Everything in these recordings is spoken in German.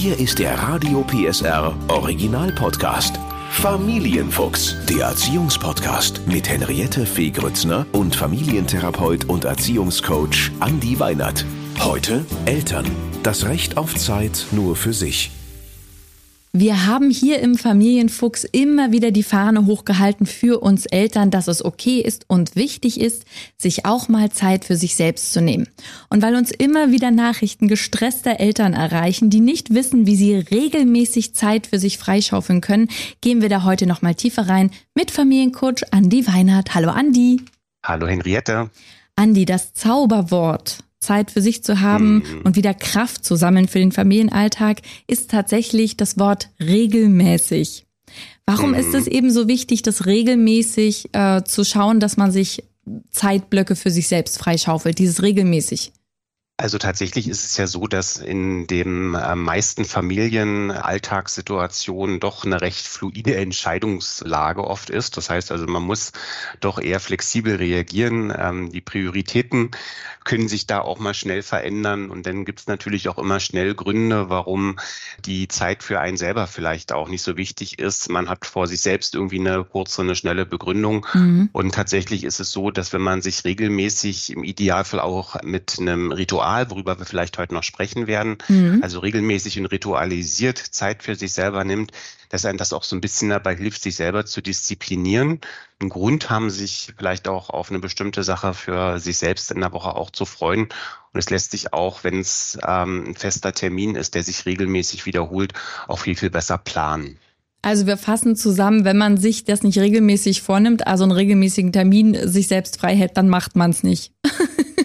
Hier ist der Radio PSR Original Podcast. Familienfuchs, der Erziehungspodcast mit Henriette Fee Grützner und Familientherapeut und Erziehungscoach Andi Weinert. Heute Eltern. Das Recht auf Zeit nur für sich. Wir haben hier im Familienfuchs immer wieder die Fahne hochgehalten für uns Eltern, dass es okay ist und wichtig ist, sich auch mal Zeit für sich selbst zu nehmen. Und weil uns immer wieder Nachrichten gestresster Eltern erreichen, die nicht wissen, wie sie regelmäßig Zeit für sich freischaufeln können, gehen wir da heute noch mal tiefer rein mit Familiencoach Andi Weinert. Hallo Andi. Hallo Henriette. Andi, das Zauberwort Zeit für sich zu haben mhm. und wieder Kraft zu sammeln für den Familienalltag, ist tatsächlich das Wort regelmäßig. Warum mhm. ist es eben so wichtig, das regelmäßig äh, zu schauen, dass man sich Zeitblöcke für sich selbst freischaufelt, dieses regelmäßig? Also tatsächlich ist es ja so, dass in den äh, meisten Familien Alltagssituationen doch eine recht fluide Entscheidungslage oft ist. Das heißt also, man muss doch eher flexibel reagieren. Ähm, die Prioritäten können sich da auch mal schnell verändern. Und dann gibt es natürlich auch immer schnell Gründe, warum die Zeit für einen selber vielleicht auch nicht so wichtig ist. Man hat vor sich selbst irgendwie eine kurze, eine schnelle Begründung. Mhm. Und tatsächlich ist es so, dass wenn man sich regelmäßig im Idealfall auch mit einem Ritual, worüber wir vielleicht heute noch sprechen werden, mhm. also regelmäßig und ritualisiert Zeit für sich selber nimmt, dass einem das auch so ein bisschen dabei hilft, sich selber zu disziplinieren. Einen Grund haben, sich vielleicht auch auf eine bestimmte Sache für sich selbst in der Woche auch zu freuen. Und es lässt sich auch, wenn es ähm, ein fester Termin ist, der sich regelmäßig wiederholt, auch viel, viel besser planen. Also wir fassen zusammen, wenn man sich das nicht regelmäßig vornimmt, also einen regelmäßigen Termin sich selbst frei hält, dann macht man es nicht.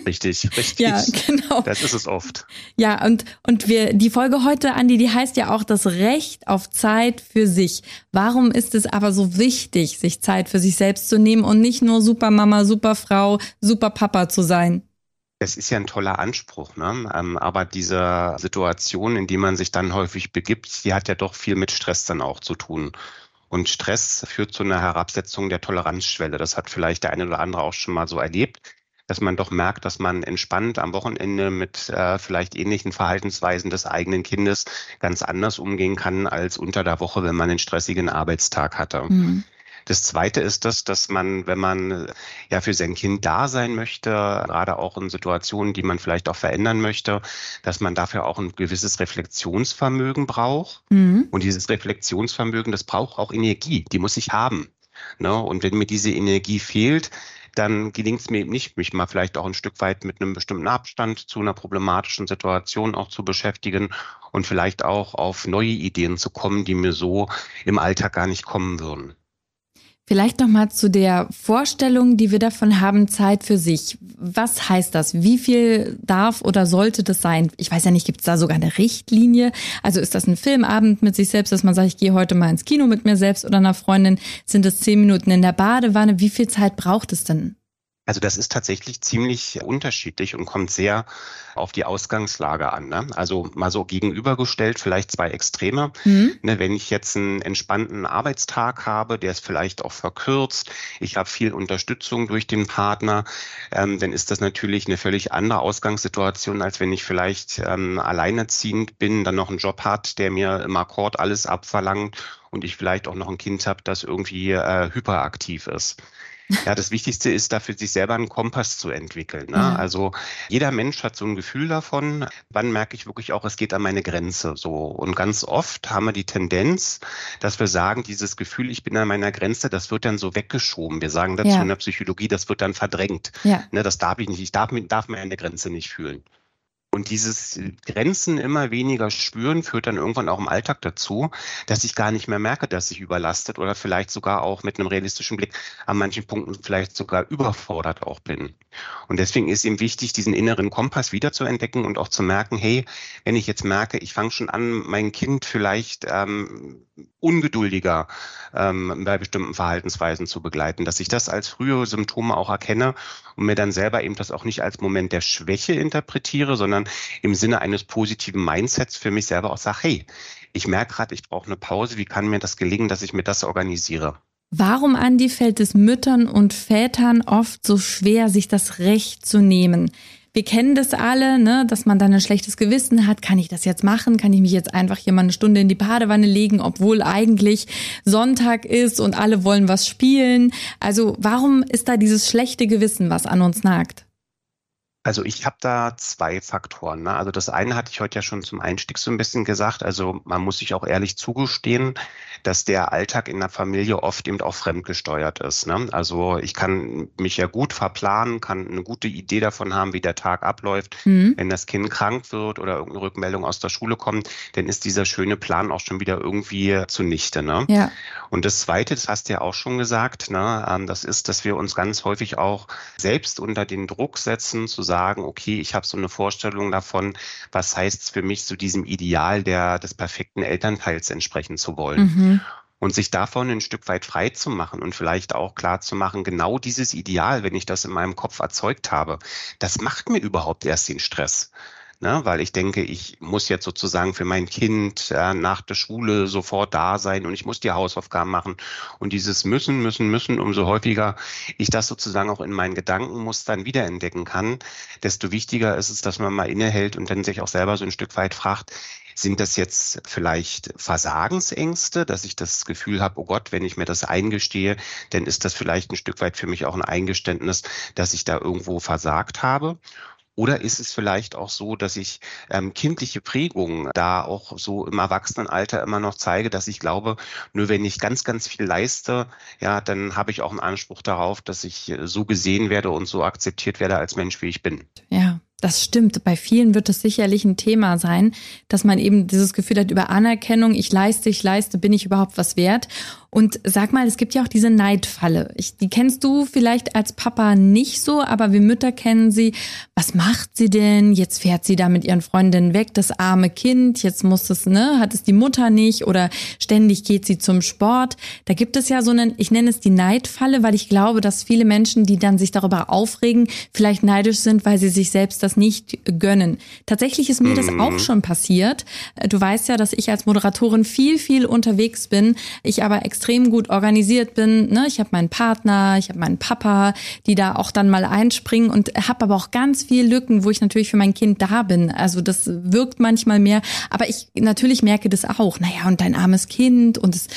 Richtig, richtig. Ja, genau. Das ist es oft. Ja, und, und wir, die Folge heute, Andi, die heißt ja auch das Recht auf Zeit für sich. Warum ist es aber so wichtig, sich Zeit für sich selbst zu nehmen und nicht nur Supermama, Superfrau, Superpapa zu sein? Es ist ja ein toller Anspruch, ne? Ähm, aber diese Situation, in die man sich dann häufig begibt, die hat ja doch viel mit Stress dann auch zu tun. Und Stress führt zu einer Herabsetzung der Toleranzschwelle. Das hat vielleicht der eine oder andere auch schon mal so erlebt dass man doch merkt, dass man entspannt am Wochenende mit äh, vielleicht ähnlichen Verhaltensweisen des eigenen Kindes ganz anders umgehen kann als unter der Woche, wenn man einen stressigen Arbeitstag hatte. Mhm. Das zweite ist das, dass man, wenn man ja für sein Kind da sein möchte, gerade auch in Situationen, die man vielleicht auch verändern möchte, dass man dafür auch ein gewisses Reflexionsvermögen braucht. Mhm. Und dieses Reflexionsvermögen, das braucht auch Energie, die muss ich haben. Ne? Und wenn mir diese Energie fehlt, dann gelingt es mir eben nicht, mich mal vielleicht auch ein Stück weit mit einem bestimmten Abstand zu einer problematischen Situation auch zu beschäftigen und vielleicht auch auf neue Ideen zu kommen, die mir so im Alltag gar nicht kommen würden. Vielleicht noch mal zu der Vorstellung, die wir davon haben, Zeit für sich. Was heißt das? Wie viel darf oder sollte das sein? Ich weiß ja nicht, gibt es da sogar eine Richtlinie? Also ist das ein Filmabend mit sich selbst, dass man sagt, ich gehe heute mal ins Kino mit mir selbst oder einer Freundin? Sind es zehn Minuten in der Badewanne? Wie viel Zeit braucht es denn? Also das ist tatsächlich ziemlich unterschiedlich und kommt sehr auf die Ausgangslage an. Ne? Also mal so gegenübergestellt, vielleicht zwei Extreme. Mhm. Ne, wenn ich jetzt einen entspannten Arbeitstag habe, der ist vielleicht auch verkürzt, ich habe viel Unterstützung durch den Partner, ähm, dann ist das natürlich eine völlig andere Ausgangssituation, als wenn ich vielleicht ähm, alleinerziehend bin, dann noch einen Job hat, der mir im Akkord alles abverlangt und ich vielleicht auch noch ein Kind habe, das irgendwie äh, hyperaktiv ist. Ja, das Wichtigste ist dafür, sich selber einen Kompass zu entwickeln. Ne? Ja. Also jeder Mensch hat so ein Gefühl davon, wann merke ich wirklich auch, es geht an meine Grenze. So. Und ganz oft haben wir die Tendenz, dass wir sagen, dieses Gefühl, ich bin an meiner Grenze, das wird dann so weggeschoben. Wir sagen dazu ja. in der Psychologie, das wird dann verdrängt. Ja. Ne, das darf ich nicht. Ich darf, darf meine Grenze nicht fühlen. Und dieses Grenzen immer weniger spüren führt dann irgendwann auch im Alltag dazu, dass ich gar nicht mehr merke, dass ich überlastet oder vielleicht sogar auch mit einem realistischen Blick an manchen Punkten vielleicht sogar überfordert auch bin. Und deswegen ist ihm wichtig, diesen inneren Kompass wiederzuentdecken und auch zu merken, hey, wenn ich jetzt merke, ich fange schon an, mein Kind vielleicht ähm, ungeduldiger ähm, bei bestimmten Verhaltensweisen zu begleiten, dass ich das als frühe Symptome auch erkenne und mir dann selber eben das auch nicht als Moment der Schwäche interpretiere, sondern im Sinne eines positiven Mindsets für mich selber auch sage, hey, ich merke gerade, ich brauche eine Pause, wie kann mir das gelingen, dass ich mir das organisiere? Warum, Andi, fällt es Müttern und Vätern oft so schwer, sich das Recht zu nehmen? Wir kennen das alle, ne, dass man dann ein schlechtes Gewissen hat. Kann ich das jetzt machen? Kann ich mich jetzt einfach hier mal eine Stunde in die Badewanne legen, obwohl eigentlich Sonntag ist und alle wollen was spielen? Also warum ist da dieses schlechte Gewissen, was an uns nagt? Also ich habe da zwei Faktoren. Ne? Also das eine hatte ich heute ja schon zum Einstieg so ein bisschen gesagt. Also man muss sich auch ehrlich zugestehen, dass der Alltag in der Familie oft eben auch fremdgesteuert ist. Ne? Also ich kann mich ja gut verplanen, kann eine gute Idee davon haben, wie der Tag abläuft. Mhm. Wenn das Kind krank wird oder irgendeine Rückmeldung aus der Schule kommt, dann ist dieser schöne Plan auch schon wieder irgendwie zunichte. Ne? Ja. Und das Zweite, das hast du ja auch schon gesagt, ne? Ähm, das ist, dass wir uns ganz häufig auch selbst unter den Druck setzen, zu sagen, sagen, okay, ich habe so eine Vorstellung davon, was heißt es für mich, so diesem Ideal der, des perfekten Elternteils entsprechen zu wollen. Mhm. Und sich davon ein Stück weit frei zu machen und vielleicht auch klar zu machen, genau dieses Ideal, wenn ich das in meinem Kopf erzeugt habe, das macht mir überhaupt erst den Stress ne? weil ich denke, ich muss jetzt sozusagen für mein Kind äh, nach der Schule sofort da sein und ich muss die Hausaufgaben machen. Und dieses müssen, müssen, müssen, umso häufiger ich das sozusagen auch in meinen Gedankenmustern wiederentdecken kann, desto wichtiger ist es, dass man mal innehält und dann sich auch selber so ein Stück weit fragt, sind das jetzt vielleicht Versagensängste, dass ich das Gefühl habe, oh Gott, wenn ich mir das eingestehe, dann ist das vielleicht ein Stück weit für mich auch ein Eingeständnis, dass ich da irgendwo versagt habe? Oder ist es vielleicht auch so, dass ich ähm, kindliche Prägungen da auch so im Erwachsenenalter immer noch zeige, dass ich glaube, nur wenn ich ganz, ganz viel leiste, ja, dann habe ich auch einen Anspruch darauf, dass ich äh, so gesehen werde und so akzeptiert werde als Mensch, wie ich bin. Ja. Das stimmt. Bei vielen wird es sicherlich ein Thema sein, dass man eben dieses Gefühl hat über Anerkennung, ich leiste, ich leiste, bin ich überhaupt was wert? Und sag mal, es gibt ja auch diese Neidfalle. Ich, die kennst du vielleicht als Papa nicht so, aber wir Mütter kennen sie. Was macht sie denn? Jetzt fährt sie da mit ihren Freundinnen weg, das arme Kind. Jetzt muss es, ne, hat es die Mutter nicht oder ständig geht sie zum Sport. Da gibt es ja so einen, ich nenne es die Neidfalle, weil ich glaube, dass viele Menschen, die dann sich darüber aufregen, vielleicht neidisch sind, weil sie sich selbst das nicht gönnen. Tatsächlich ist mir mhm. das auch schon passiert. Du weißt ja, dass ich als Moderatorin viel, viel unterwegs bin. Ich aber extrem extrem gut organisiert bin. Ne? Ich habe meinen Partner, ich habe meinen Papa, die da auch dann mal einspringen und habe aber auch ganz viel Lücken, wo ich natürlich für mein Kind da bin. Also das wirkt manchmal mehr, aber ich natürlich merke das auch. Naja, und dein armes Kind und es,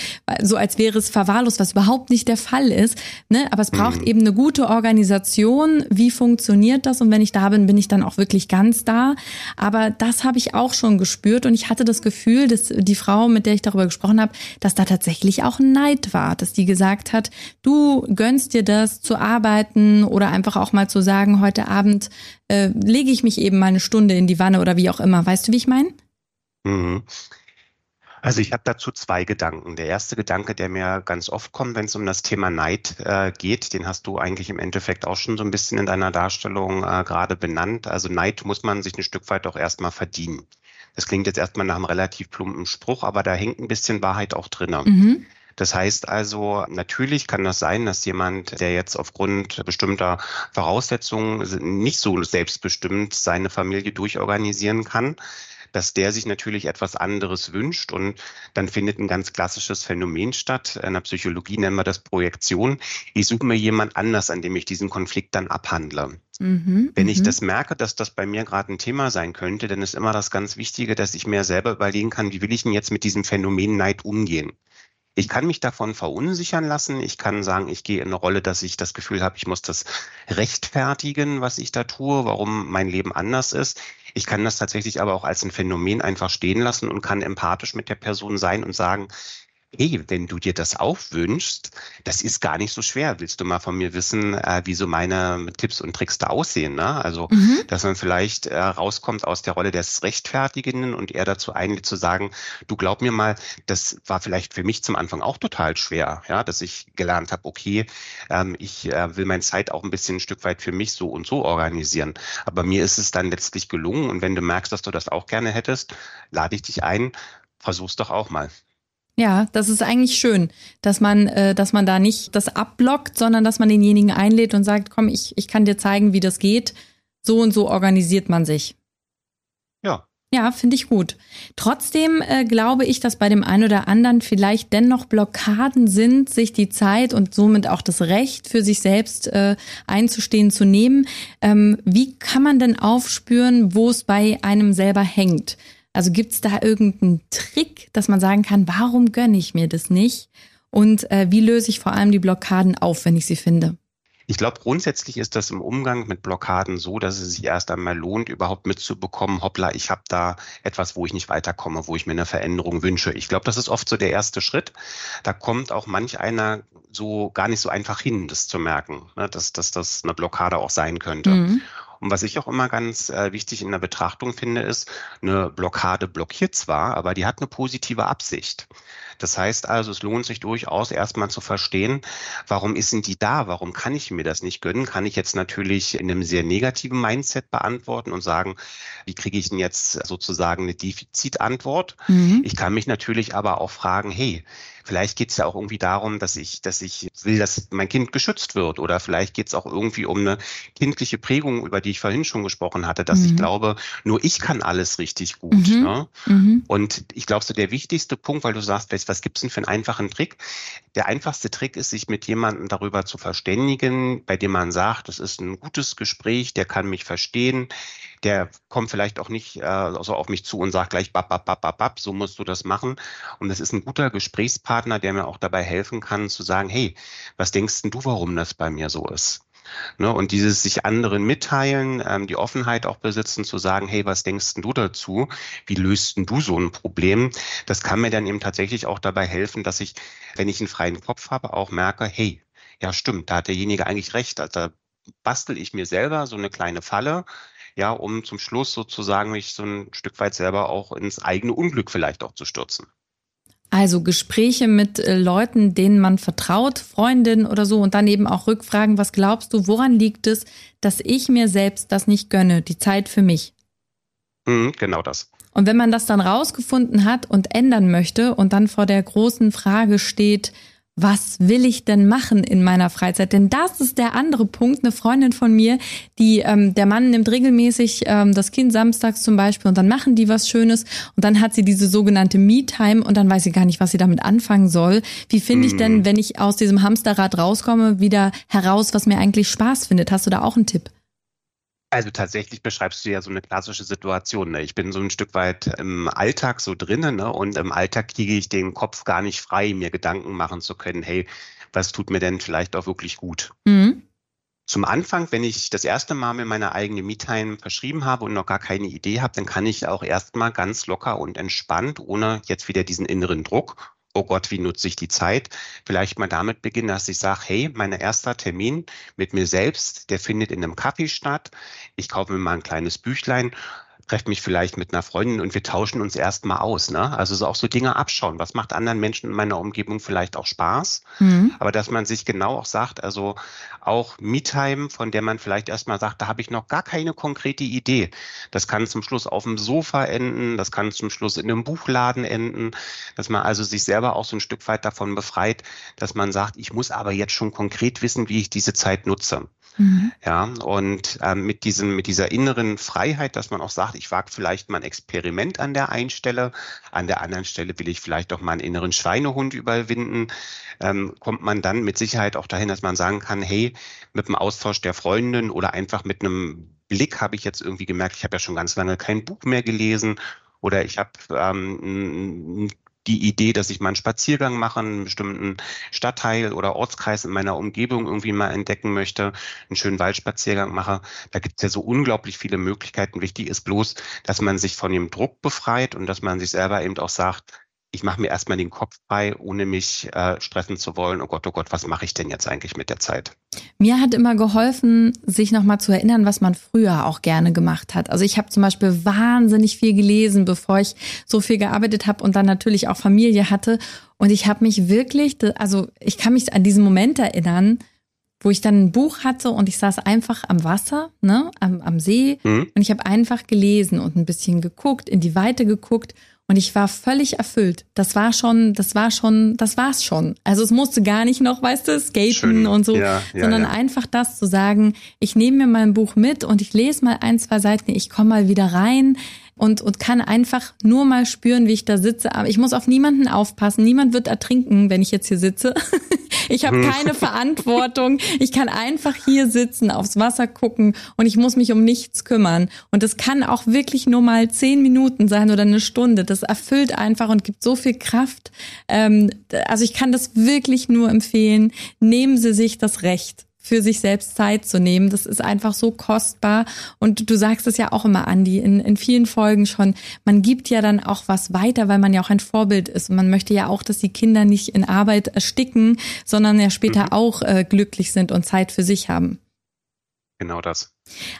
so als wäre es verwahrlost, was überhaupt nicht der Fall ist. Ne? Aber es braucht mhm. eben eine gute Organisation. Wie funktioniert das? Und wenn ich da bin, bin ich dann auch wirklich ganz da. Aber das habe ich auch schon gespürt und ich hatte das Gefühl, dass die Frau, mit der ich darüber gesprochen habe, dass da tatsächlich auch ein Neid war, dass die gesagt hat, du gönnst dir das zu arbeiten oder einfach auch mal zu sagen, heute Abend äh, lege ich mich eben mal eine Stunde in die Wanne oder wie auch immer. Weißt du, wie ich meine? Mhm. Also ich habe dazu zwei Gedanken. Der erste Gedanke, der mir ganz oft kommt, wenn es um das Thema Neid äh, geht, den hast du eigentlich im Endeffekt auch schon so ein bisschen in deiner Darstellung äh, gerade benannt. Also Neid muss man sich ein Stück weit auch erstmal verdienen. Das klingt jetzt erstmal nach einem relativ plumpen Spruch, aber da hängt ein bisschen Wahrheit auch drin. Mhm. Das heißt also, natürlich kann das sein, dass jemand, der jetzt aufgrund bestimmter Voraussetzungen nicht so selbstbestimmt seine Familie durchorganisieren kann, dass der sich natürlich etwas anderes wünscht und dann findet ein ganz klassisches Phänomen statt. In der Psychologie nennen wir das Projektion. Ich suche mir jemand anders, an dem ich diesen Konflikt dann abhandle. Mhm, Wenn ich mhm. das merke, dass das bei mir gerade ein Thema sein könnte, dann ist immer das ganz Wichtige, dass ich mir selber überlegen kann, wie will ich denn jetzt mit diesem Phänomen Neid umgehen? Ich kann mich davon verunsichern lassen. Ich kann sagen, ich gehe in eine Rolle, dass ich das Gefühl habe, ich muss das rechtfertigen, was ich da tue, warum mein Leben anders ist. Ich kann das tatsächlich aber auch als ein Phänomen einfach stehen lassen und kann empathisch mit der Person sein und sagen, hey, wenn du dir das auch wünschst, das ist gar nicht so schwer. Willst du mal von mir wissen, äh, wie so meine Tipps und Tricks da aussehen? Ne? Also, mhm. dass man vielleicht äh, rauskommt aus der Rolle des Rechtfertigenden und eher dazu einlädt zu sagen, du glaub mir mal, das war vielleicht für mich zum Anfang auch total schwer, ja, dass ich gelernt habe, okay, ähm, ich äh, will meine Zeit auch ein bisschen ein Stück weit für mich so und so organisieren. Aber mir ist es dann letztlich gelungen und wenn du merkst, dass du das auch gerne hättest, lade ich dich ein, versuch's doch auch mal. Ja, das ist eigentlich schön, dass man, äh, dass man da nicht das abblockt, sondern dass man denjenigen einlädt und sagt, komm, ich, ich kann dir zeigen, wie das geht. So und so organisiert man sich. Ja, Ja, finde ich gut. Trotzdem äh, glaube ich, dass bei dem einen oder anderen vielleicht dennoch Blockaden sind, sich die Zeit und somit auch das Recht für sich selbst äh, einzustehen zu nehmen. Ähm, wie kann man denn aufspüren, wo es bei einem selber hängt? Also gibt es da irgendeinen Trick, dass man sagen kann, warum gönne ich mir das nicht? Und äh, wie löse ich vor allem die Blockaden auf, wenn ich sie finde? Ich glaube, grundsätzlich ist das im Umgang mit Blockaden so, dass es sich erst einmal lohnt, überhaupt mitzubekommen, hoppla, ich habe da etwas, wo ich nicht weiterkomme, wo ich mir eine Veränderung wünsche. Ich glaube, das ist oft so der erste Schritt. Da kommt auch manch einer so gar nicht so einfach hin, das zu merken, ne, dass, dass das eine Blockade auch sein könnte. Mhm. Und was ich auch immer ganz äh, wichtig in der Betrachtung finde, ist, eine Blockade blockiert zwar, aber die hat eine positive Absicht. Das heißt also, es lohnt sich durchaus erstmal zu verstehen, warum ist denn die da? Warum kann ich mir das nicht gönnen? Kann ich jetzt natürlich in einem sehr negativen Mindset beantworten und sagen, wie kriege ich denn jetzt sozusagen eine Defizitantwort? Mhm. Ich kann mich natürlich aber auch fragen, hey, Vielleicht geht es ja auch irgendwie darum, dass ich, dass ich will, dass mein Kind geschützt wird. Oder vielleicht geht es auch irgendwie um eine kindliche Prägung, über die ich vorhin schon gesprochen hatte, dass mhm. ich glaube, nur ich kann alles richtig gut. Mhm. Ne? Mhm. Und ich glaube, so der wichtigste Punkt, weil du sagst, was gibt es denn für einen einfachen Trick? Der einfachste Trick ist, sich mit jemandem darüber zu verständigen, bei dem man sagt, das ist ein gutes Gespräch, der kann mich verstehen, der kommt vielleicht auch nicht äh, also auf mich zu und sagt gleich, bap, bap, bap, bap, bap, so musst du das machen. Und das ist ein guter Gesprächspartner, der mir auch dabei helfen kann, zu sagen, hey, was denkst denn du, warum das bei mir so ist? Ne, und dieses sich anderen mitteilen, ähm, die Offenheit auch besitzen, zu sagen, hey, was denkst denn du dazu? Wie löst du so ein Problem? Das kann mir dann eben tatsächlich auch dabei helfen, dass ich, wenn ich einen freien Kopf habe, auch merke, hey, ja stimmt, da hat derjenige eigentlich recht. Also da bastel ich mir selber so eine kleine Falle, ja, um zum Schluss sozusagen mich so ein Stück weit selber auch ins eigene Unglück vielleicht auch zu stürzen. Also Gespräche mit äh, Leuten, denen man vertraut, Freundinnen oder so und dann eben auch Rückfragen, was glaubst du, woran liegt es, dass ich mir selbst das nicht gönne, die Zeit für mich? Mhm, genau das. Und wenn man das dann rausgefunden hat und ändern möchte und dann vor der großen Frage steht, was will ich denn machen in meiner Freizeit? Denn das ist der andere Punkt. Eine Freundin von mir, die ähm, der Mann nimmt regelmäßig ähm, das Kind samstags zum Beispiel und dann machen die was Schönes und dann hat sie diese sogenannte Me-Time und dann weiß sie gar nicht, was sie damit anfangen soll. Wie finde ich denn, mhm. wenn ich aus diesem Hamsterrad rauskomme, wieder heraus, was mir eigentlich Spaß findet? Hast du da auch einen Tipp? Also tatsächlich beschreibst du ja so eine klassische Situation. Ne? Ich bin so ein Stück weit im Alltag so drinnen ne? und im Alltag kriege ich den Kopf gar nicht frei, mir Gedanken machen zu können, hey, was tut mir denn vielleicht auch wirklich gut? Mhm. Zum Anfang, wenn ich das erste Mal mir meine eigene Me-Time verschrieben habe und noch gar keine Idee habe, dann kann ich auch erstmal ganz locker und entspannt, ohne jetzt wieder diesen inneren Druck oh Gott, wie nutze ich die Zeit? Vielleicht mal damit beginnen, dass ich sage, hey, mein erster Termin mit mir selbst, der findet in einem Kaffee statt. Ich kaufe mir mal ein kleines Büchlein treffe mich vielleicht mit einer Freundin und wir tauschen uns erstmal aus. Ne? Also so auch so Dinge abschauen. Was macht anderen Menschen in meiner Umgebung vielleicht auch Spaß? Mhm. Aber dass man sich genau auch sagt, also auch Me-Time, von der man vielleicht erstmal sagt, da habe ich noch gar keine konkrete Idee. Das kann zum Schluss auf dem Sofa enden, das kann zum Schluss in einem Buchladen enden, dass man also sich selber auch so ein Stück weit davon befreit, dass man sagt, ich muss aber jetzt schon konkret wissen, wie ich diese Zeit nutze. Mhm. Ja, und ähm, mit diesem, mit dieser inneren Freiheit, dass man auch sagt, ich wage vielleicht mal ein Experiment an der einen Stelle, an der anderen Stelle will ich vielleicht auch mal einen inneren Schweinehund überwinden, ähm, kommt man dann mit Sicherheit auch dahin, dass man sagen kann, hey, mit dem Austausch der Freundin oder einfach mit einem Blick habe ich jetzt irgendwie gemerkt, ich habe ja schon ganz lange kein Buch mehr gelesen oder ich habe ähm, die Idee, dass ich mal einen Spaziergang mache, einen bestimmten Stadtteil oder Ortskreis in meiner Umgebung irgendwie mal entdecken möchte, einen schönen Waldspaziergang mache. Da gibt es ja so unglaublich viele Möglichkeiten. Wichtig ist bloß, dass man sich von dem Druck befreit und dass man sich selber eben auch sagt, ich mache mir erstmal den Kopf frei, ohne mich äh, stressen zu wollen. Oh Gott, oh Gott, was mache ich denn jetzt eigentlich mit der Zeit? Mir hat immer geholfen, sich nochmal zu erinnern, was man früher auch gerne gemacht hat. Also ich habe zum Beispiel wahnsinnig viel gelesen, bevor ich so viel gearbeitet habe und dann natürlich auch Familie hatte. Und ich habe mich wirklich, also ich kann mich an diesen Moment erinnern, wo ich dann ein Buch hatte und ich saß einfach am Wasser, ne, am, am See mhm. und ich habe einfach gelesen und ein bisschen geguckt, in die Weite geguckt und ich war völlig erfüllt. Das war schon, das war schon, das war's schon. Also es musste gar nicht noch, weißt du, skaten Schön. und so, ja, ja, sondern ja. einfach das zu sagen, ich nehme mir mal ein Buch mit und ich lese mal ein, zwei Seiten, ich komme mal wieder rein. Und, und kann einfach nur mal spüren, wie ich da sitze. Aber ich muss auf niemanden aufpassen. Niemand wird ertrinken, wenn ich jetzt hier sitze. Ich habe hm. keine Verantwortung. Ich kann einfach hier sitzen, aufs Wasser gucken und ich muss mich um nichts kümmern. Und es kann auch wirklich nur mal zehn Minuten sein oder eine Stunde. Das erfüllt einfach und gibt so viel Kraft. Ähm, also ich kann das wirklich nur empfehlen. Nehmen Sie sich das Recht für sich selbst Zeit zu nehmen. Das ist einfach so kostbar. Und du sagst es ja auch immer, Andi, in, in vielen Folgen schon. Man gibt ja dann auch was weiter, weil man ja auch ein Vorbild ist. Und man möchte ja auch, dass die Kinder nicht in Arbeit ersticken, sondern ja später mhm. auch äh, glücklich sind und Zeit für sich haben. Genau das.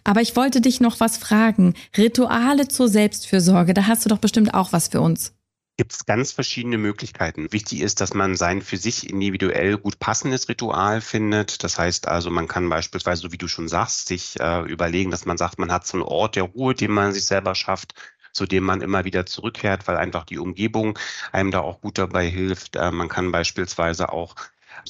Aber ich wollte dich noch was fragen. Rituale zur Selbstfürsorge, da hast du doch bestimmt auch was für uns gibt es ganz verschiedene Möglichkeiten. Wichtig ist, dass man sein für sich individuell gut passendes Ritual findet. Das heißt also, man kann beispielsweise, so wie du schon sagst, sich äh, überlegen, dass man sagt, man hat so einen Ort der Ruhe, den man sich selber schafft zu dem man immer wieder zurückkehrt, weil einfach die Umgebung einem da auch gut dabei hilft. Äh, man kann beispielsweise auch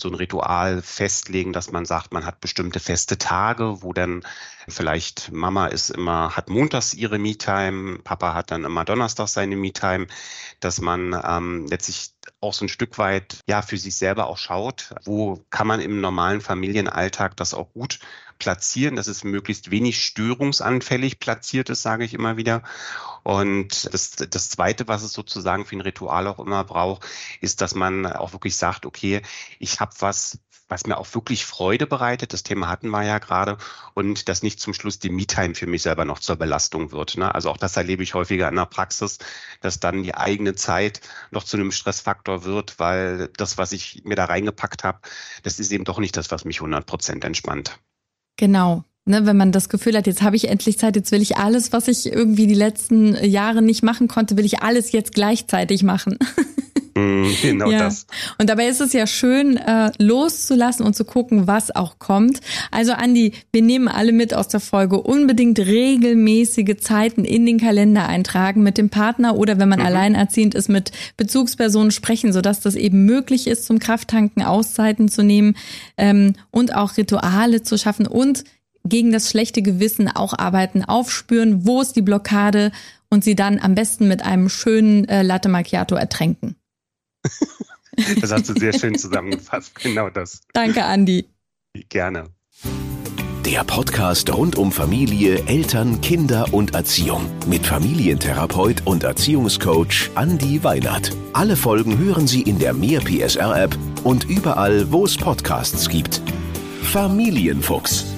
so ein Ritual festlegen, dass man sagt, man hat bestimmte feste Tage, wo dann vielleicht Mama ist immer, hat montags ihre Me-Time, Papa hat dann immer Donnerstag seine Me-Time, dass man ähm, letztlich auch so ein Stück weit ja für sich selber auch schaut, wo kann man im normalen Familienalltag das auch gut platzieren, dass es möglichst wenig störungsanfällig platziert ist, sage ich immer wieder. Und das, das Zweite, was es sozusagen für ein Ritual auch immer braucht, ist, dass man auch wirklich sagt, okay, ich habe was, was mir auch wirklich Freude bereitet. Das Thema hatten wir ja gerade. Und dass nicht zum Schluss die Me-Time für mich selber noch zur Belastung wird. Ne? Also auch das erlebe ich häufiger in der Praxis, dass dann die eigene Zeit noch zu einem Stressfaktor wird, weil das, was ich mir da reingepackt habe, das ist eben doch nicht das, was mich 100 Prozent entspannt. Genau. Ne, wenn man das Gefühl hat, jetzt habe ich endlich Zeit, jetzt will ich alles, was ich irgendwie die letzten Jahre nicht machen konnte, will ich alles jetzt gleichzeitig machen. Mm, genau ja. das. Und dabei ist es ja schön, äh, loszulassen und zu gucken, was auch kommt. Also Andi, wir nehmen alle mit aus der Folge. Unbedingt regelmäßige Zeiten in den Kalender eintragen mit dem Partner oder wenn man mhm. alleinerziehend ist, mit Bezugspersonen sprechen, sodass das eben möglich ist, zum Krafttanken Auszeiten zu nehmen ähm, und auch Rituale zu schaffen und gegen das schlechte Gewissen auch arbeiten, aufspüren, wo ist die Blockade und sie dann am besten mit einem schönen äh, Latte Macchiato ertränken. Das hast du sehr schön zusammengefasst, genau das. Danke, Andi. Gerne. Der Podcast rund um Familie, Eltern, Kinder und Erziehung mit Familientherapeut und Erziehungscoach Andi Weinert. Alle Folgen hören Sie in der Mehr PSR App und überall, wo es Podcasts gibt. Familienfuchs